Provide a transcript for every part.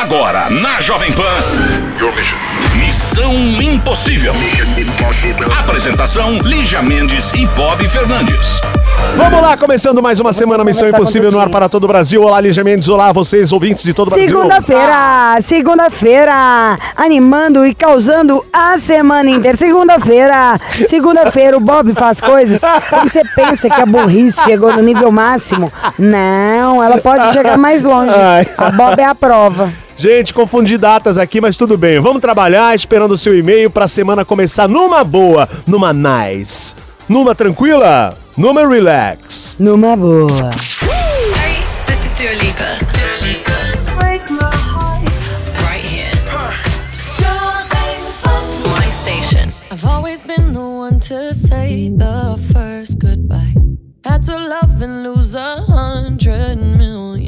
Agora, na Jovem Pan. Missão Impossível. Apresentação: Lígia Mendes e Bob Fernandes. Vamos lá, começando mais uma semana Missão Impossível no ar para todo o Brasil. Olá, Lígia Mendes. Olá, vocês, ouvintes de todo o Brasil. Segunda-feira, segunda-feira, animando e causando a semana inteira. Segunda-feira, segunda-feira, o Bob faz coisas. Quando você pensa que a burrice chegou no nível máximo, não, ela pode chegar mais longe. A Bob é a prova. Gente, confundi datas aqui, mas tudo bem. Vamos trabalhar esperando o seu e-mail para a semana começar numa boa, numa nice, numa tranquila, numa relax. Numa boa. Hey, this is Dua Lipa. Dua Lipa. Right here. My station. I've always been the one to say the first goodbye. Had to love and lose a hundred million.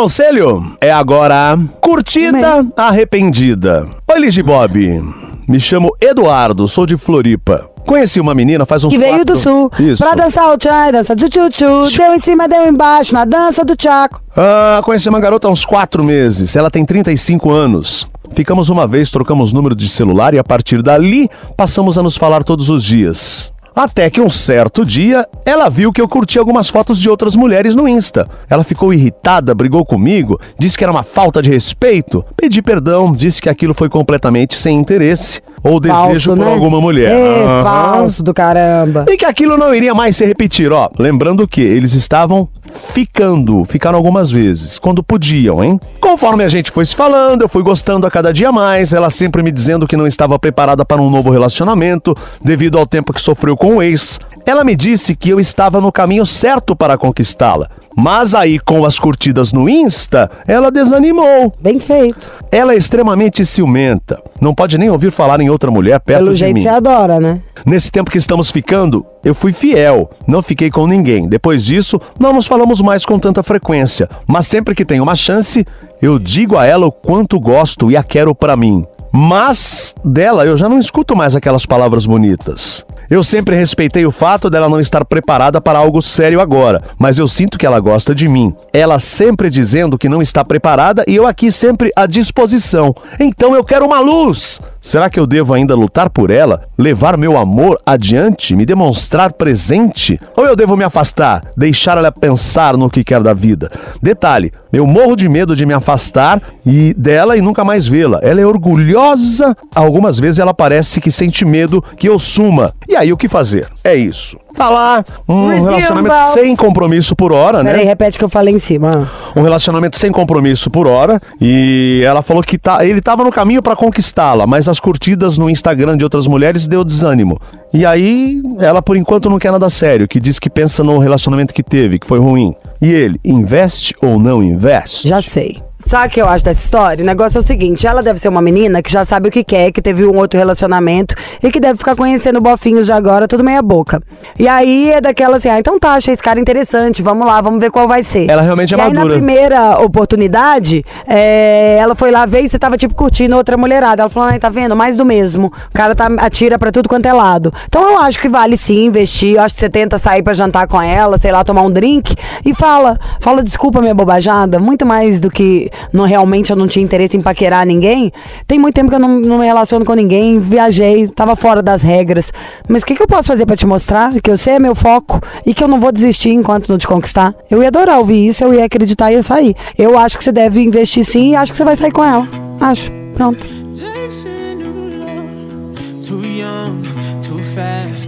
conselho? É agora curtida arrependida. Oi, Ligi Bob. Me chamo Eduardo, sou de Floripa. Conheci uma menina faz uns Que veio quatro... do sul Isso. pra dançar o tchan, dança tchu-tchu-tchu. Deu em cima, deu embaixo, na dança do tchaco. Ah, conheci uma garota há uns quatro meses. Ela tem 35 anos. Ficamos uma vez, trocamos número de celular e a partir dali passamos a nos falar todos os dias. Até que um certo dia, ela viu que eu curti algumas fotos de outras mulheres no Insta. Ela ficou irritada, brigou comigo, disse que era uma falta de respeito. Pedi perdão, disse que aquilo foi completamente sem interesse ou desejo Falso, por né? alguma mulher. É, Aham. falso do caramba. E que aquilo não iria mais se repetir, ó. Lembrando que eles estavam ficando, ficaram algumas vezes, quando podiam, hein? Conforme a gente foi se falando, eu fui gostando a cada dia mais, ela sempre me dizendo que não estava preparada para um novo relacionamento, devido ao tempo que sofreu com o ex. Ela me disse que eu estava no caminho certo para conquistá-la. Mas aí, com as curtidas no Insta, ela desanimou. Bem feito. Ela é extremamente ciumenta. Não pode nem ouvir falar em outra mulher perto Pelo de jeito mim. você adora, né? Nesse tempo que estamos ficando, eu fui fiel, não fiquei com ninguém. Depois disso, não nos falamos mais com tanta frequência, mas sempre que tenho uma chance, eu digo a ela o quanto gosto e a quero pra mim. Mas dela eu já não escuto mais aquelas palavras bonitas. Eu sempre respeitei o fato dela não estar preparada para algo sério agora, mas eu sinto que ela gosta de mim. Ela sempre dizendo que não está preparada e eu aqui sempre à disposição. Então eu quero uma luz. Será que eu devo ainda lutar por ela, levar meu amor adiante, me demonstrar presente? Ou eu devo me afastar, deixar ela pensar no que quer da vida? Detalhe, eu morro de medo de me afastar e dela e nunca mais vê-la. Ela é orgulhosa, algumas vezes ela parece que sente medo que eu suma. E aí o que fazer? É isso. Tá lá, um Resume relacionamento sem compromisso por hora, né? Peraí, repete o que eu falei em cima. um relacionamento sem compromisso por hora e ela falou que tá, ele tava no caminho pra conquistá-la, mas as curtidas no Instagram de outras mulheres deu desânimo. E aí ela por enquanto não quer nada sério, que diz que pensa no relacionamento que teve, que foi ruim. E ele, investe ou não investe? Já sei. Sabe o que eu acho dessa história? O negócio é o seguinte: ela deve ser uma menina que já sabe o que quer, que teve um outro relacionamento e que deve ficar conhecendo bofinhos de agora, tudo meia boca. E aí é daquela assim: ah, então tá, achei esse cara interessante, vamos lá, vamos ver qual vai ser. Ela realmente é e aí, na madura. primeira oportunidade, é, ela foi lá ver e você tava tipo curtindo outra mulherada. Ela falou: ai, tá vendo? Mais do mesmo. O cara tá, atira pra tudo quanto é lado. Então eu acho que vale sim investir. Eu acho que você tenta sair pra jantar com ela, sei lá, tomar um drink e fala: fala, desculpa minha bobajada, muito mais do que não, realmente eu não tinha interesse em paquerar ninguém. Tem muito tempo que eu não, não me relaciono com ninguém, viajei, tava fora das regras. Mas o que, que eu posso fazer pra te mostrar? Que eu sei é meu foco e que eu não vou desistir enquanto não te conquistar. Eu ia adorar ouvir isso, eu ia acreditar e ia sair. Eu acho que você deve investir sim e acho que você vai sair com ela. Acho. Pronto.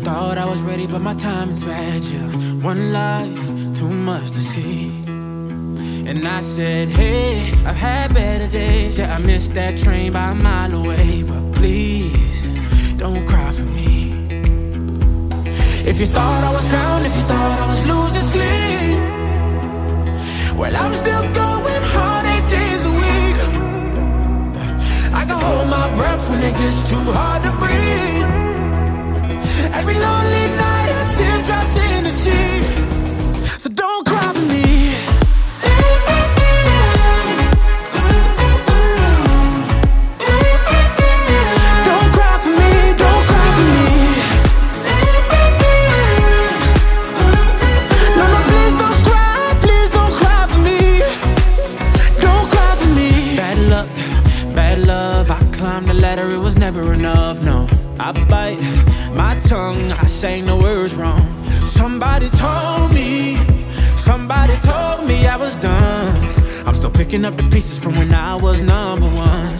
Thought I was ready, but my time is bad. Yeah, one life, too much to see. And I said, Hey, I've had better days. Yeah, I missed that train by a mile away. But please, don't cry for me. If you thought I was down, if you thought I was losing sleep, well, I'm still going hard eight days a week. I can hold my breath when it gets too hard to breathe. Every lonely night, I bite my tongue, I say no words wrong. Somebody told me, somebody told me I was done. I'm still picking up the pieces from when I was number one.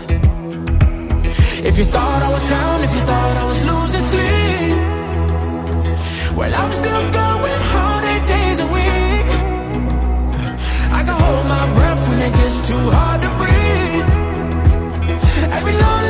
If you thought I was down, if you thought I was losing sleep, well, I'm still going hard eight days a week. I can hold my breath when it gets too hard to breathe. Every lonely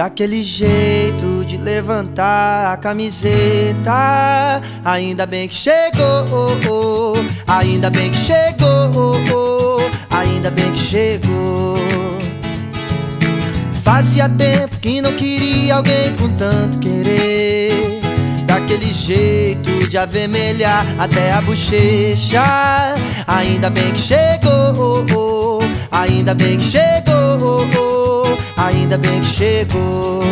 Daquele jeito de levantar a camiseta. Ainda bem que chegou, ainda bem que chegou, ainda bem que chegou. Fazia tempo que não queria alguém com tanto querer. Daquele jeito de avermelhar até a bochecha. Ainda bem que chegou, ainda bem que chegou, ainda bem que chegou.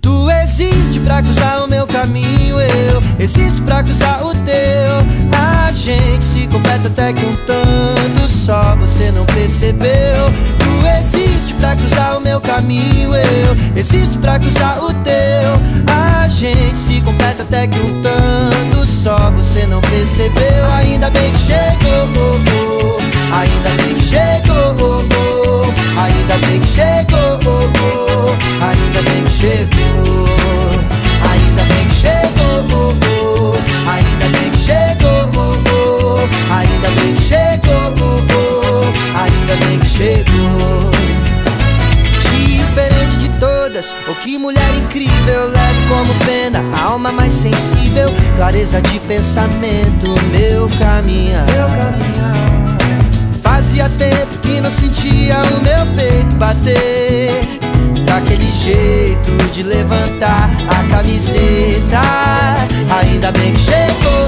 Tu existe pra cruzar o meu caminho, eu existo pra cruzar o teu. A gente se completa até que um tanto só você não percebeu. Tu existe pra cruzar o meu caminho, eu existo pra cruzar o teu. A gente se completa até que um tanto só. Você não percebeu. Ainda bem que chegou, ainda bem que chegou, ainda bem que chegou, ainda bem que chegou, ainda bem que chegou, ainda bem que chegou, ainda bem que chegou, ainda bem que chegou. Diferente de todas, oh que mulher incrível, leve como pena, a alma mais sensível, clareza de pensamento, meu caminhar. Meu caminhar. Fazia tempo que não sentia o meu peito bater. Daquele jeito de levantar a camiseta. Ainda bem que chegou,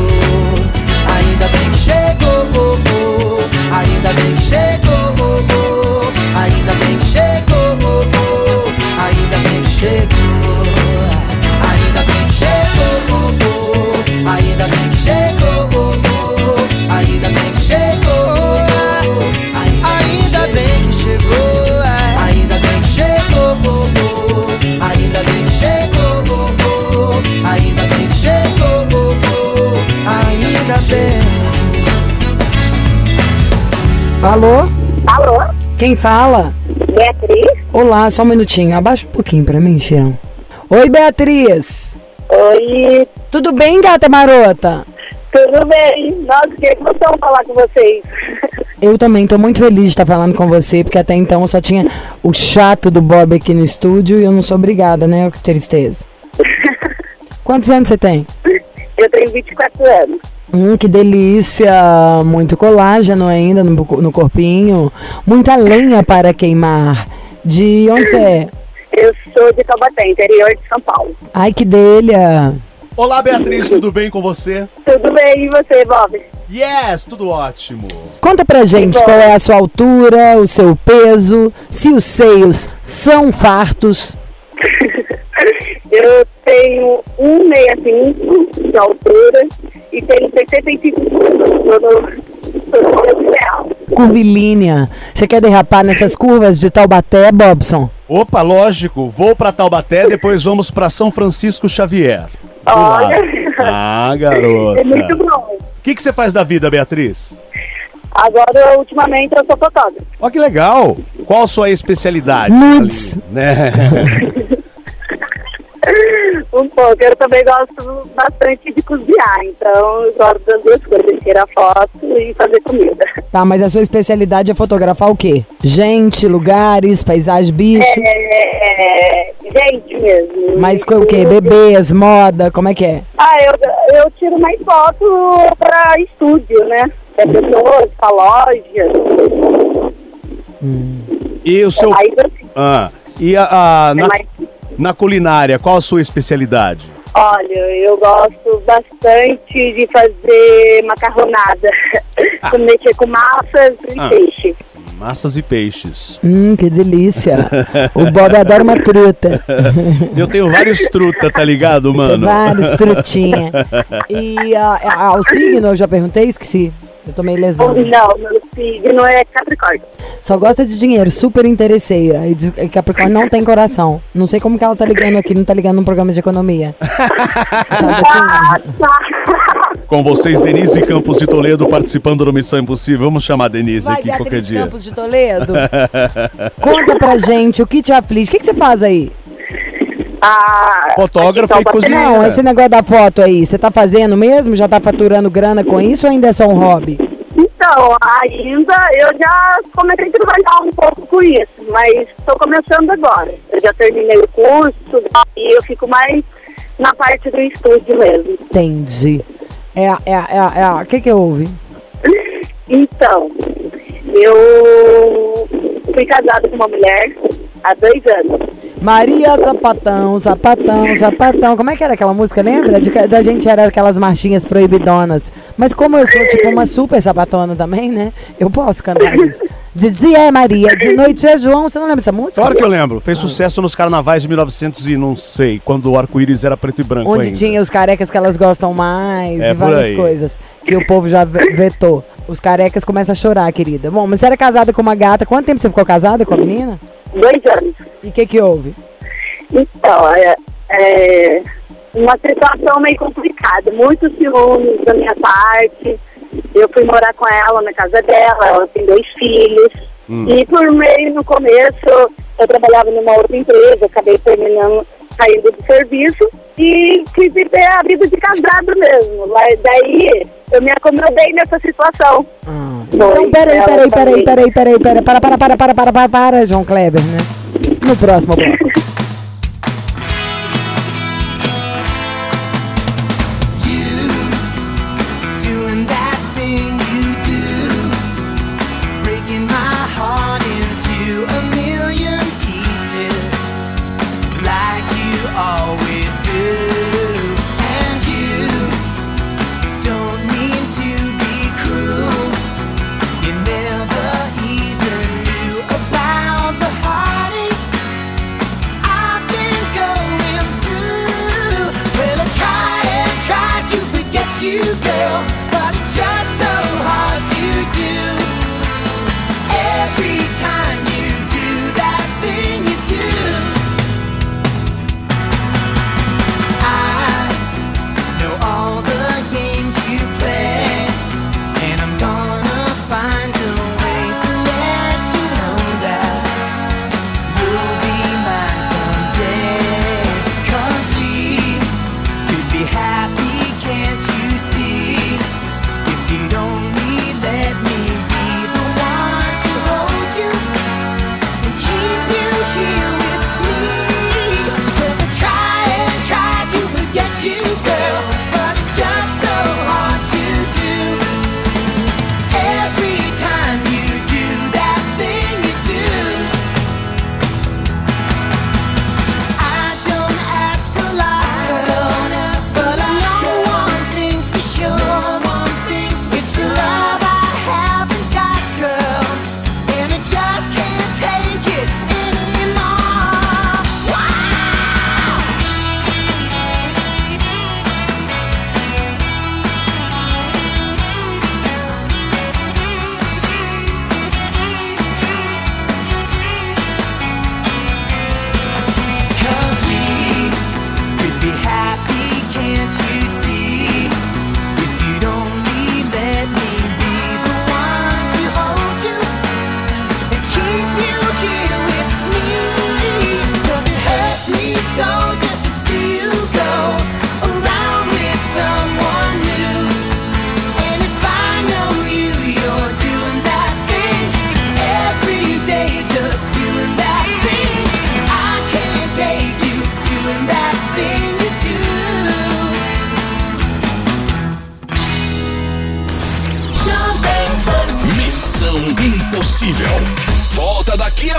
the big shit. Alô? Alô? Quem fala? Beatriz? Olá, só um minutinho. Abaixa um pouquinho pra mim, Chirão. Oi, Beatriz. Oi, Tudo bem, gata marota? tudo bem? Nossa, que você falar com vocês. Eu também tô muito feliz de estar falando com você, porque até então eu só tinha o chato do Bob aqui no estúdio e eu não sou obrigada, né? Que tristeza. Quantos anos você tem? Eu tenho 24 anos. Hum, que delícia! Muito colágeno ainda no, no corpinho. Muita lenha para queimar. De onde você é? Eu sou de Taubaté, interior de São Paulo. Ai, que delha! Olá, Beatriz, tudo bem com você? Tudo bem, e você, Bob? Yes, tudo ótimo. Conta pra gente qual é a sua altura, o seu peso, se os seios são fartos. Eu tenho 1,65 de altura e tenho 65 quilos. Tô no, tô no peso ideal. Curvilínea. Você quer derrapar nessas curvas de Taubaté, Bobson? Opa, lógico, vou pra Taubaté, depois vamos pra São Francisco Xavier. Olha. Ah, garota. É muito bom. O que, que você faz da vida, Beatriz? Agora, ultimamente, eu sou fotógrafa. Ó, que legal. Qual a sua especialidade? Nudes. Né? Um pouco. Eu também gosto bastante de cozinhar, então eu gosto das duas coisas, tirar foto e fazer comida. Tá, mas a sua especialidade é fotografar o quê? Gente, lugares, paisagem, bicho. É, gente mesmo. Mas co- o quê? Bebês, moda, como é que é? Ah, eu, eu tiro mais foto pra estúdio, né? Pra pessoas, pra lojas. E o seu. Aí assim, Ah, e a, a- é na, mais... na culinária, qual a sua especialidade? Olha, eu gosto bastante de fazer macarronada. Ah. Mexer com massas e Ah. peixe. Massas e peixes. Hum, que delícia. O Bob adora uma truta. Eu tenho vários truta, tá ligado, mano? Vários trutinha. E ah, ah, o signo, eu já perguntei, esqueci. Eu tô meio lesão. Não, meu signo é Capricórnio. Só gosta de dinheiro, super interesseira. E Capricórnio não tem coração. Não sei como que ela tá ligando aqui, não tá ligando num programa de economia. Assim? Com vocês, Denise Campos de Toledo participando do Missão Impossível. Vamos chamar a Denise Vai, aqui qualquer Beatriz dia. Campos de Toledo. Conta pra gente o que te aflige. O que, que você faz aí? Ah, Fotógrafa e cozinheira. Não, esse negócio da foto aí, você tá fazendo mesmo? Já tá faturando grana com isso ou ainda é só um hobby? Então, ainda eu já comecei a trabalhar um pouco com isso, mas estou começando agora. Eu já terminei o curso e eu fico mais na parte do estúdio mesmo. Entendi. É, é, é, é, o que que houve? Então, eu fui casada com uma mulher há dois anos. Maria Sapatão, Sapatão, Sapatão. Como é que era aquela música, lembra? De da gente era aquelas marchinhas proibidonas. Mas como eu sou tipo uma super sapatona também, né? Eu posso cantar isso. De dia é Maria, de noite é João. Você não lembra dessa música? Claro que eu lembro. Fez sucesso nos carnavais de 1900 e não sei, quando o arco-íris era preto e branco Onde ainda. tinha os carecas que elas gostam mais É, e por várias aí. coisas. Que o povo já ve- vetou. Os carecas começam a chorar, querida. Bom, mas você era casada com uma gata. Quanto tempo você ficou casada com a menina? Dois anos. E o que que houve? Então, é, é uma situação meio complicada. Muitos ciúmes da minha parte. Eu fui morar com ela na casa dela, ela tem dois filhos. E por meio, no começo, eu trabalhava numa outra empresa, acabei terminando, saindo do serviço e quis viver a vida de casado mesmo. Mas daí eu me acomodei nessa situação. Então, Foi peraí, peraí, peraí, peraí, peraí, peraí, para, para, para, para, para, para, para, João Kleber, né? No próximo bloco.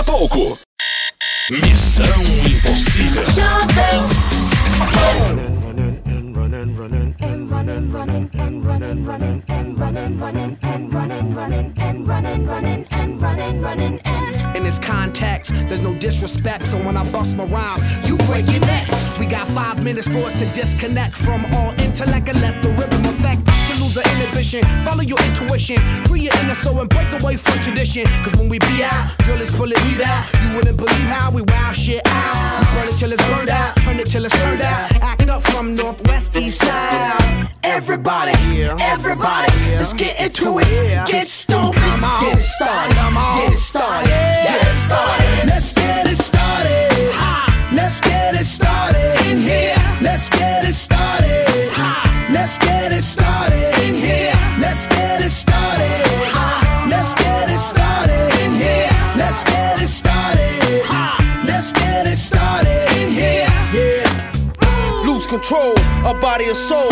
A pouco. Missão Impossível. and running, running, and In this context, there's no disrespect, so when I bust my rhyme, you break your necks. We got five minutes for us to disconnect from all intellect and let the rhythm affect us to lose our inhibition. Follow your intuition, free your inner soul and break away from tradition. Cause when we be out, girl, it's pulling me out. You wouldn't believe how we wow shit out. We burn it till it's burned out, turn it till it's turned out. Act up from northwest, east side. Everybody, everybody, let's get into it. Get stupid, get it started, get it started, get it started. Let's get it started. Ha! Let's get it started in here. Let's get it started. Ha! Let's get it started in here. Let's get it started. Ha! Let's get it started in here. Let's get it started. Ha! Let's get it started in here. Yeah. Lose control of body and soul.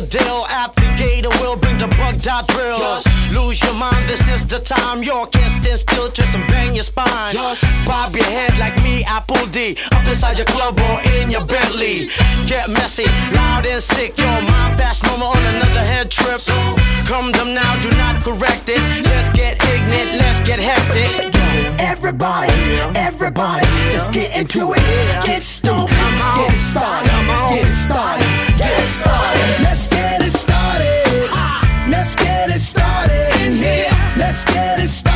the deal. Applicator will bring the bug dot drill. Just- Lose your mind, this is the time. You can't stand still, twist and bang your spine. Just- bob your head like me, Apple D. Up inside your club or in your Bentley. Get messy, loud and sick. Your mind fast, normal on another head trip. So Come them now, do not correct it. Let's get ignorant, let's get hectic. Everybody, everybody, let's get into it. Get stupid, get started, get started, get started. Let's get it started. Let's get it started in here. Let's get it started.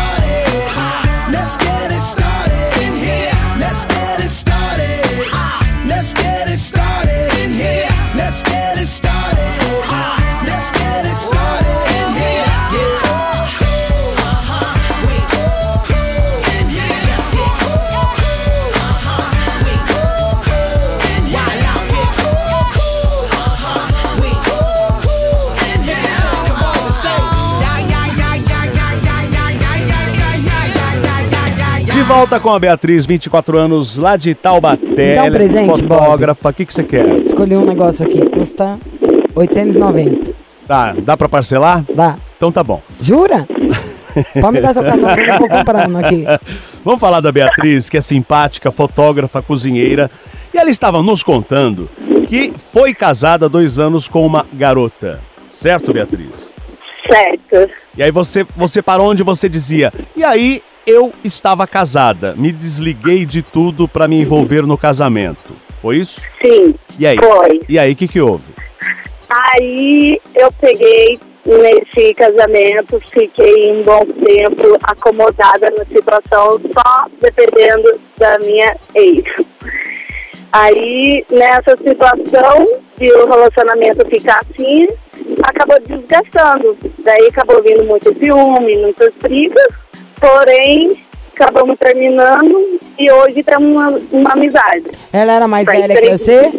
Volta com a Beatriz, 24 anos, lá de Taubaté. Dá um é presente, Fotógrafa. O que, que você quer? Escolhi um negócio aqui, custa 890. Tá, dá pra parcelar? Dá. Então tá bom. Jura? Pode me dar seu cartão que eu vou comprando aqui. Vamos falar da Beatriz, que é simpática, fotógrafa, cozinheira. E ela estava nos contando que foi casada há dois anos com uma garota. Certo, Beatriz? Certo. E aí você, você parou onde você dizia. E aí eu estava casada. Me desliguei de tudo para me envolver no casamento. Foi isso? Sim. E aí? Foi. E aí, o que, que houve? Aí eu peguei nesse casamento, fiquei um bom tempo acomodada na situação, só dependendo da minha ex. Aí, nessa situação de o relacionamento ficar assim, acabou desgastando. Daí acabou vindo muito ciúme, muitas brigas, porém acabamos terminando e hoje temos uma, uma amizade. Ela era mais Faz velha que você?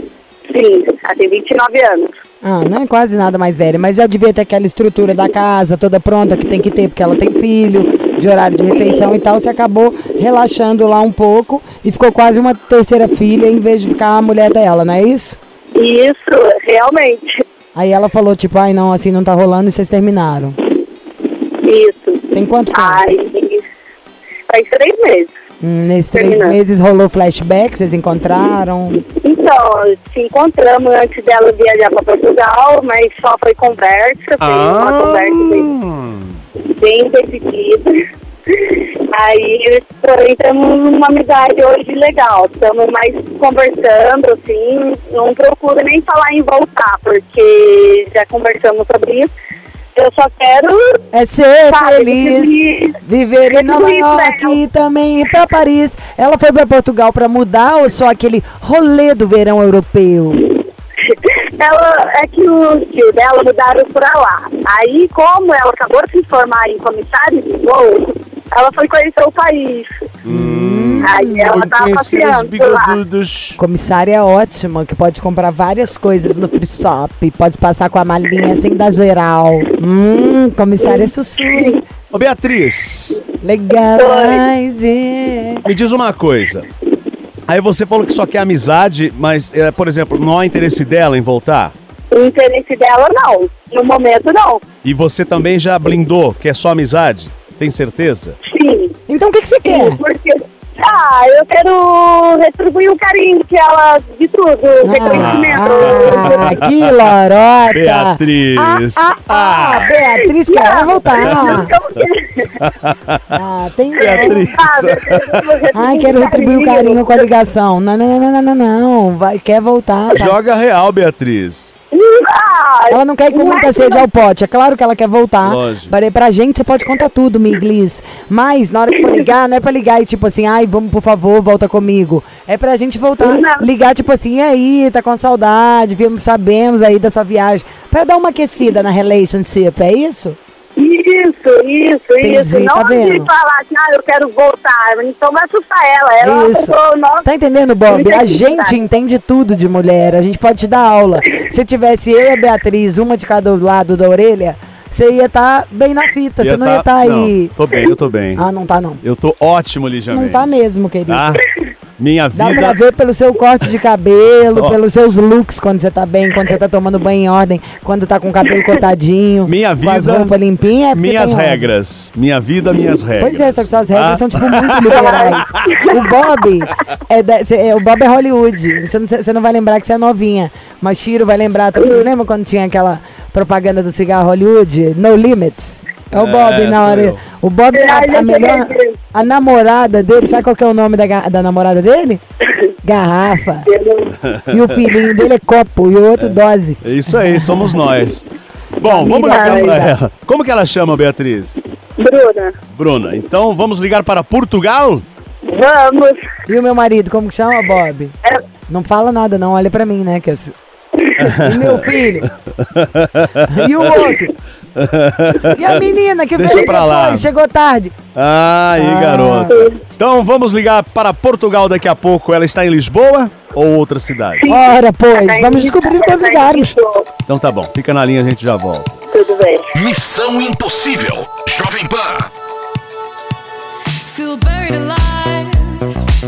Sim, ela tem 29 anos. Ah, não é quase nada mais velha, mas já devia ter aquela estrutura da casa toda pronta que tem que ter, porque ela tem filho, de horário de refeição e tal. Você acabou relaxando lá um pouco e ficou quase uma terceira filha em vez de ficar a mulher dela, não é isso? Isso, realmente. Aí ela falou, tipo, ai não, assim não tá rolando e vocês terminaram. Isso. Tem quanto tempo? Aí, faz três meses. Hum, nesses três terminando. meses rolou flashback, vocês encontraram? Então, se encontramos antes dela viajar para Portugal, mas só foi conversa, foi Ah. uma conversa bem, bem decidida. Aí, porém, temos uma amizade hoje legal. Estamos mais conversando, assim. Não procuro nem falar em voltar, porque já conversamos sobre isso. Eu só quero. É ser sabe, feliz, viver em Nova York e também ir pra Paris. Ela foi pra Portugal pra mudar ou só aquele rolê do verão europeu? Ela é que o tio dela mudaram pra lá. Aí, como ela acabou de se formar em comissário de voo, ela foi conhecer o país. Aí ela tava passeando por lá. Comissária é ótima, que pode comprar várias coisas no free shop. Pode passar com a malinha sem dar geral. Hum, comissária é sussu. hein? Ô, Beatriz, Legalize. me diz uma coisa. Aí você falou que só quer amizade, mas, é, por exemplo, não há interesse dela em voltar? O interesse dela, não. No momento, não. E você também já blindou que é só amizade? Tem certeza? Sim. Então o que, que você quer? Porque, ah, eu quero retribuir o carinho que ela, de tudo, reconhecimento. Ah, que lorota. Beatriz. Ah, ah, ah, Beatriz quer voltar. Ah, tem Beatriz. Ai, quero retribuir o carinho com a ligação. Não, não, não, não, não, não. Vai, quer voltar. tá? Joga real, Beatriz. Ela não quer ir com muita sede ao pote. É claro que ela quer voltar. Lógico. Parei pra gente, você pode contar tudo, Miglis. Mas na hora que for ligar, não é pra ligar e tipo assim, ai, vamos, por favor, volta comigo. É pra gente voltar, ligar tipo assim, e aí, tá com saudade, vimos, sabemos aí da sua viagem. Pra dar uma aquecida na relationship, é isso? Isso, isso, Entendi, isso. Não tá vendo? falar assim, ah, eu quero voltar. Então vai assustar ela. Ela Isso. nossa, Tá entendendo, Bob? Entendi, A gente tá. entende tudo de mulher. A gente pode te dar aula. Se tivesse eu e a Beatriz, uma de cada lado da orelha, você ia estar bem na fita. Você não ia estar aí. Não, tô bem, eu tô bem. Ah, não tá não. Eu tô ótimo, Lígia Não tá mesmo, querido. Tá? Minha Dá pra vida... ver pelo seu corte de cabelo, pelos seus looks quando você tá bem, quando você tá tomando banho em ordem, quando tá com o cabelo cortadinho, Minha com as vida, roupas limpinhas. é Minhas regras. Minha vida, minhas regras. Pois é, só que suas regras Tá? são, tipo, muito liberais. o Bob é, da- cê- é- o Bob é Hollywood. Você não, não vai lembrar que você é novinha. Mas Chiro vai lembrar. Vocês lembram quando tinha aquela propaganda do cigarro Hollywood? No Limits? É o É, Bob na sou hora. eu. O Bob, Ah, a, a melhor. A namorada dele, sabe qual que é o nome da, da namorada dele? Garrafa. E o filhinho dele é copo e o outro dose. É isso aí, somos nós. Bom, vamos ligar pra amiga. ela. Como que ela chama, Beatriz? Bruna, Bruna. Então vamos ligar para Portugal? vamos. E o meu marido, como que chama, Bob? É, Não fala nada, não. Olha pra mim, né? Que eu... E meu filho? E o outro? E a menina que Deixa veio pra lá. depois, chegou tarde. Aí, Ah. garoto. Então vamos ligar para Portugal daqui a pouco. Ela está em Lisboa ou outra cidade? Ora, pois, Tá vamos descobrir tá quando ligarmos. Então tá bom, fica na linha, a gente já volta. Tudo bem. Missão Impossível. Jovem Pan. Feel buried alive.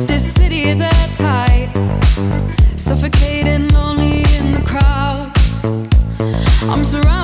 This city is at tight. Suffocating, I'm surrounded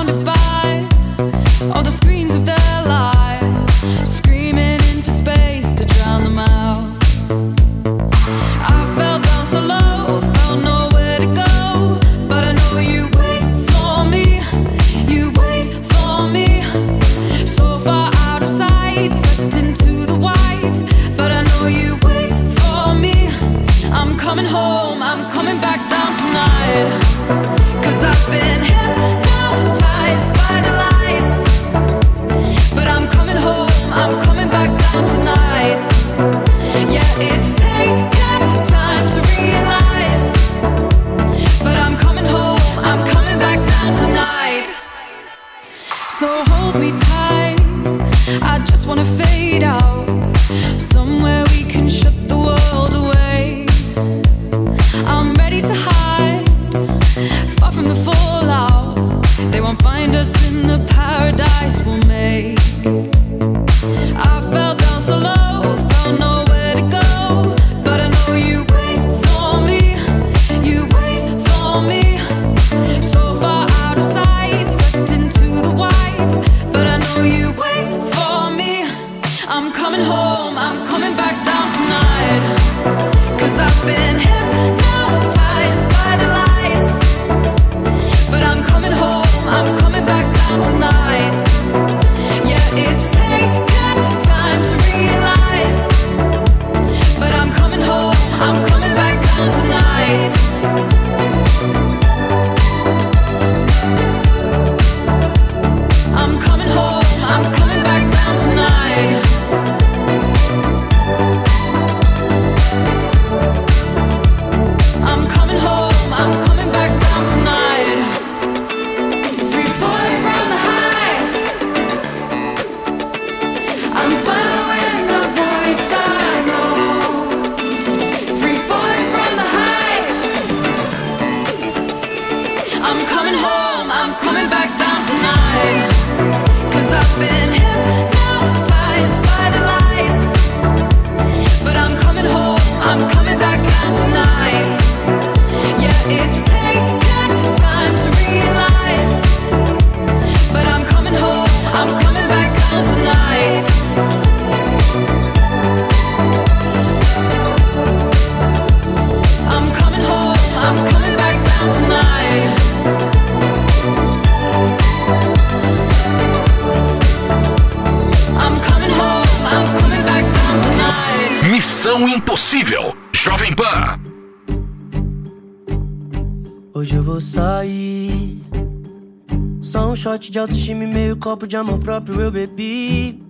shot de autoestima e meio copo de amor próprio eu bebi.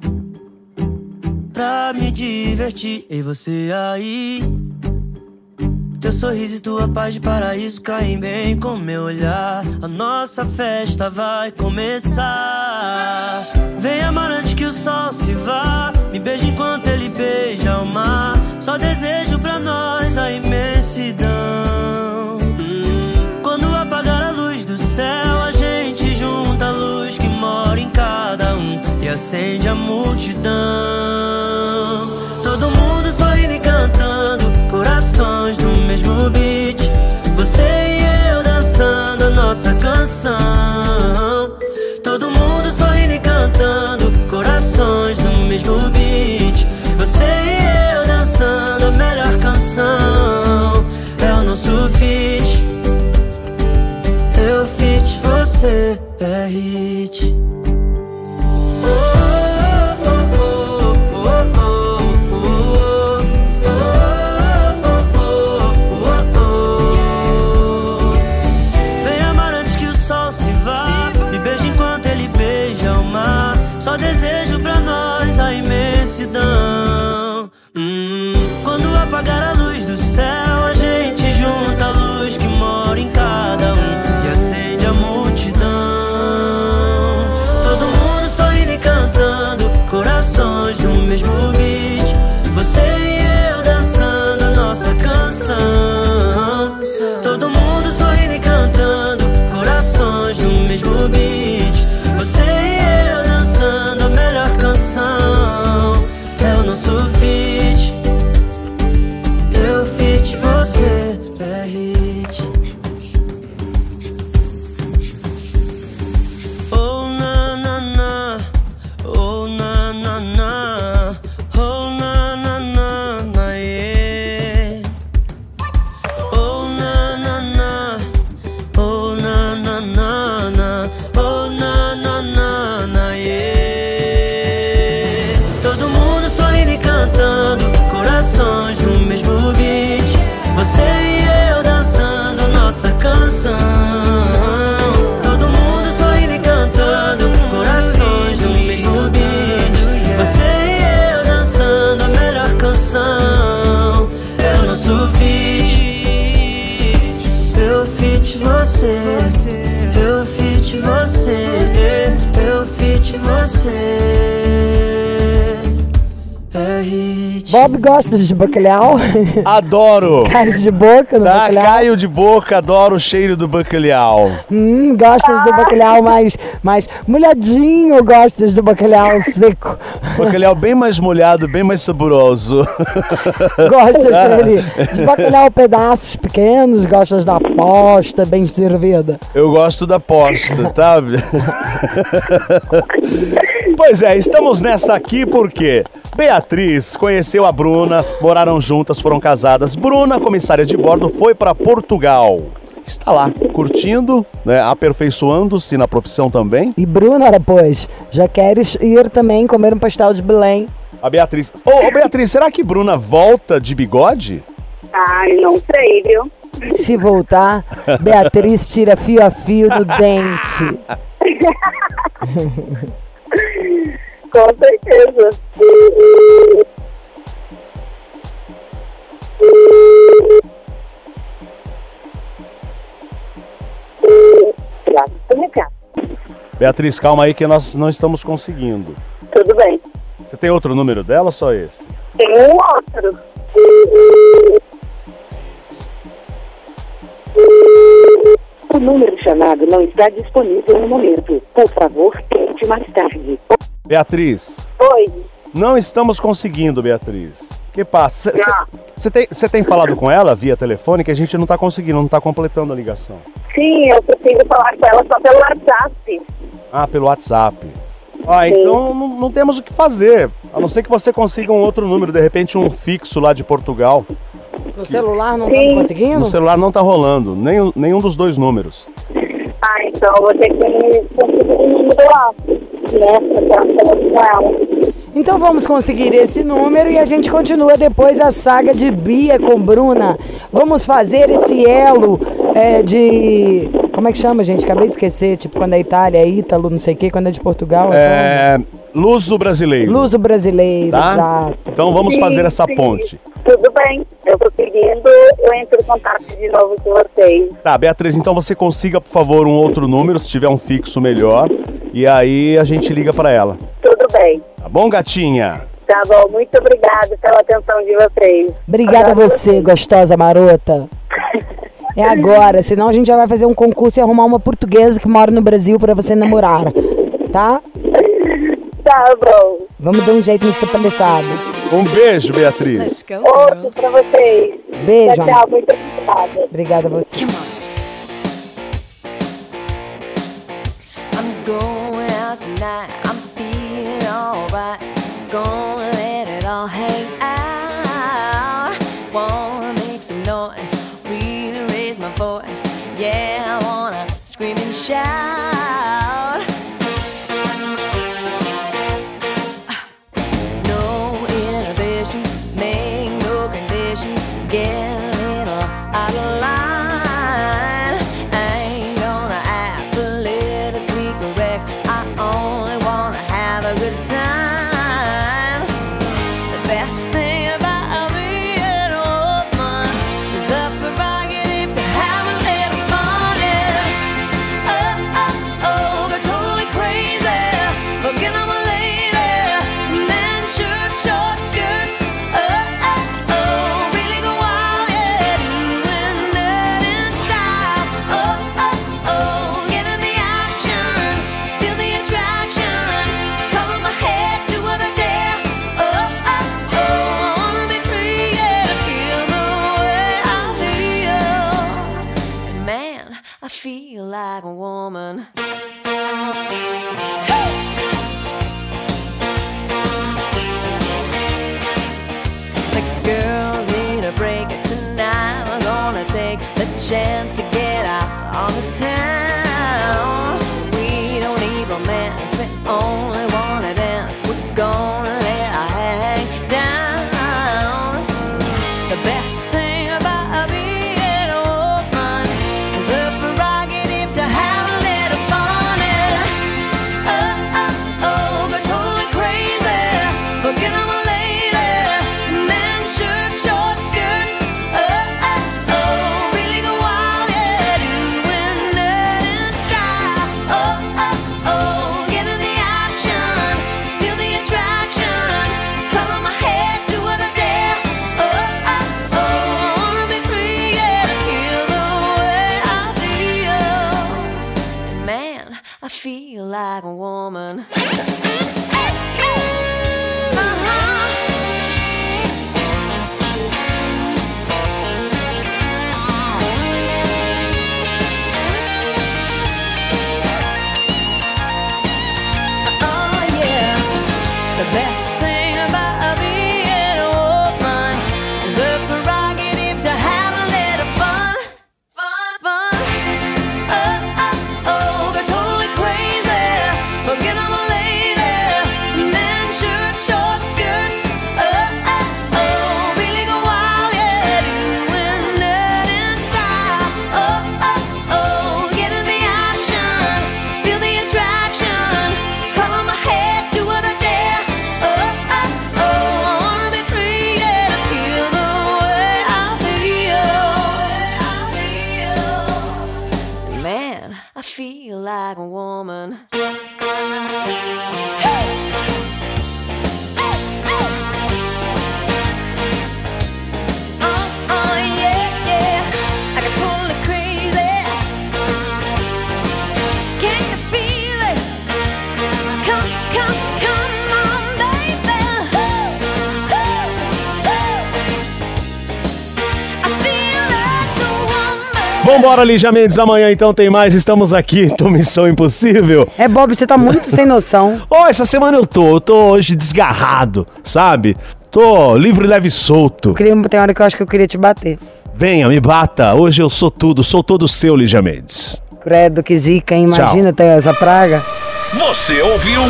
Pra me divertir, e você aí. Teu sorriso e tua paz de paraíso caem bem com meu olhar. A nossa festa vai começar. Vem amar antes que o sol se vá. Me beija enquanto ele beija o mar. Só desejo pra nós a imensidão. Acende a multidão. Todo mundo sorrindo e cantando, corações no mesmo beat. Você e eu dançando a nossa canção. Todo mundo sorrindo e cantando, corações no mesmo beat. Bob gosta de bacalhau? Adoro! Cai de boca no Tá, bacalhau? caio de boca, adoro o cheiro do bacalhau. Hum, gostas do bacalhau mais, mais molhadinho ou gostas do bacalhau seco? Bacalhau bem mais molhado, bem mais saboroso. Gostas dele de bacalhau pedaços pequenos? Gostas da posta bem servida? Eu gosto da posta, tá? Pois é, estamos nessa aqui porque Beatriz conheceu a Bruna, moraram juntas, foram casadas. Bruna, comissária de bordo, foi para Portugal. Está lá, curtindo, né, aperfeiçoando-se na profissão também. E Bruna, pois, já queres ir também comer um pastel de Belém? A Beatriz. Ô, ô, Beatriz, será que Bruna volta de bigode? Ai, não sei, viu? Se voltar, Beatriz tira fio a fio do dente. Com certeza. Beatriz, calma aí que nós não estamos conseguindo. Tudo bem. Você tem outro número dela ou só esse? Tem um outro. O número chamado não está disponível no momento. Por favor, tente mais tarde. Beatriz, Oi. não estamos conseguindo, Beatriz. que passa? Você tem, cê tem falado com ela via telefone que a gente não está conseguindo, não está completando a ligação. Sim, eu preciso falar com ela só pelo WhatsApp. Ah, pelo WhatsApp. Ah, então não, não temos o que fazer. A não ser que você consiga um outro número, de repente um fixo lá de Portugal. No celular não estamos conseguindo? No celular não tá rolando, nem, nenhum dos dois números. Ah, então eu vou ter que conseguir um número lá. Né? Então vamos conseguir esse número e a gente continua depois a saga de Bia com Bruna. Vamos fazer esse elo é, de. Como é que chama, gente? Acabei de esquecer. Tipo, quando é Itália, é Ítalo, não sei o quê. Quando é de Portugal, é. É. Luso brasileiro. Luso brasileiro, Tá? exato. Então vamos Sim, fazer essa sim. ponte. Tudo bem, eu tô seguindo, eu entro em contato de novo com vocês. Tá, Beatriz, então você consiga, por favor, um outro número, se tiver um fixo melhor. E aí a gente liga pra ela. Tudo bem. Tá bom, gatinha? Tá bom, muito obrigada pela atenção de vocês. Obrigada a você, gostosa marota. É agora, senão a gente já vai fazer um concurso e arrumar uma portuguesa que mora no Brasil pra você namorar. Tá? Tá bom. Vamos dar um jeito nessa palhaçada. Um beijo, Beatriz. go, Outro pra vocês. Beijo, Tchau, amor. tchau, muito obrigada. Obrigada a você. I'm going out tonight. I'm feeling alright. Gonna let it all hang out. Wanna make some noise, really raise my voice. Yeah, I wanna scream and shout. Vambora, Lígia Mendes. Amanhã então tem mais. Estamos aqui no Missão Impossível. É, Bob, você tá muito sem noção. Ó, essa semana eu tô, eu tô hoje desgarrado, sabe? Tô livre, leve e solto. Queria- Tem hora que eu acho que eu queria te bater. Venha, me bata. Hoje eu sou tudo, sou todo seu, Lígia Mendes. Credo, que zica, hein? Imagina ter essa praga. Você ouviu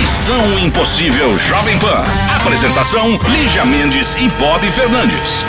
Missão Impossível Jovem Pan. Apresentação: Lígia Mendes e Bob Fernandes.